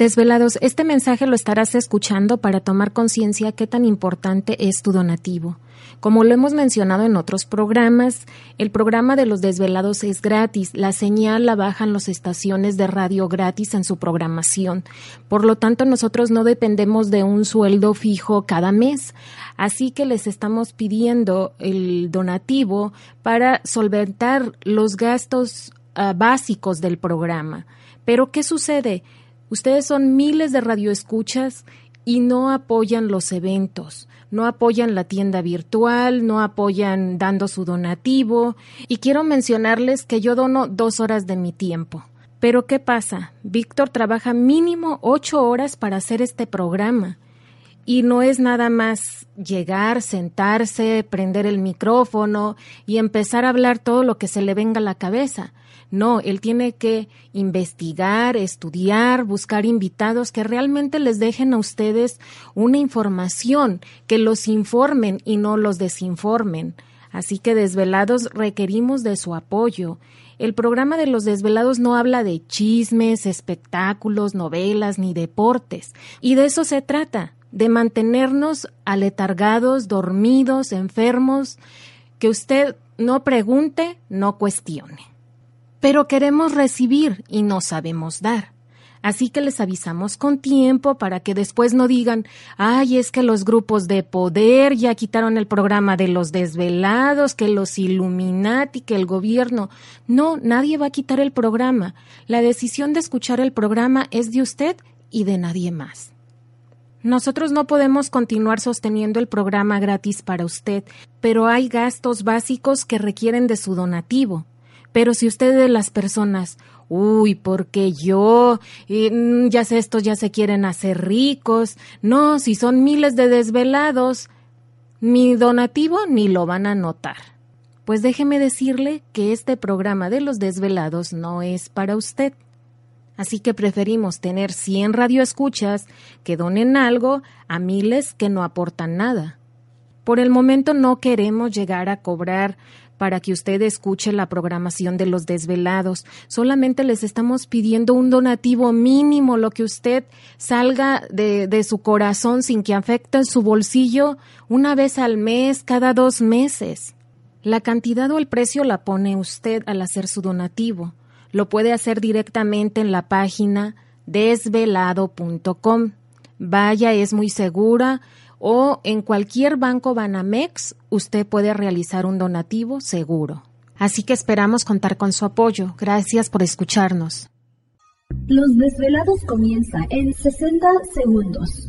Desvelados, este mensaje lo estarás escuchando para tomar conciencia qué tan importante es tu donativo. Como lo hemos mencionado en otros programas, el programa de los desvelados es gratis. La señal la bajan las estaciones de radio gratis en su programación. Por lo tanto, nosotros no dependemos de un sueldo fijo cada mes. Así que les estamos pidiendo el donativo para solventar los gastos ah, básicos del programa. Pero, ¿qué sucede? Ustedes son miles de radioescuchas y no apoyan los eventos, no apoyan la tienda virtual, no apoyan dando su donativo. Y quiero mencionarles que yo dono dos horas de mi tiempo. Pero ¿qué pasa? Víctor trabaja mínimo ocho horas para hacer este programa. Y no es nada más llegar, sentarse, prender el micrófono y empezar a hablar todo lo que se le venga a la cabeza. No, él tiene que investigar, estudiar, buscar invitados que realmente les dejen a ustedes una información, que los informen y no los desinformen. Así que desvelados requerimos de su apoyo. El programa de los desvelados no habla de chismes, espectáculos, novelas ni deportes. Y de eso se trata, de mantenernos aletargados, dormidos, enfermos, que usted no pregunte, no cuestione pero queremos recibir y no sabemos dar. Así que les avisamos con tiempo para que después no digan, ay, es que los grupos de poder ya quitaron el programa de los desvelados, que los Illuminati, que el gobierno. No, nadie va a quitar el programa. La decisión de escuchar el programa es de usted y de nadie más. Nosotros no podemos continuar sosteniendo el programa gratis para usted, pero hay gastos básicos que requieren de su donativo. Pero si usted de las personas, uy, porque yo, mm, ya sé, estos ya se quieren hacer ricos, no, si son miles de desvelados, mi donativo ni lo van a notar. Pues déjeme decirle que este programa de los desvelados no es para usted. Así que preferimos tener 100 radioescuchas que donen algo a miles que no aportan nada. Por el momento no queremos llegar a cobrar para que usted escuche la programación de los desvelados. Solamente les estamos pidiendo un donativo mínimo, lo que usted salga de, de su corazón sin que afecte su bolsillo una vez al mes, cada dos meses. La cantidad o el precio la pone usted al hacer su donativo. Lo puede hacer directamente en la página desvelado.com. Vaya, es muy segura o en cualquier banco Banamex usted puede realizar un donativo seguro. Así que esperamos contar con su apoyo. Gracias por escucharnos. Los desvelados comienza en 60 segundos.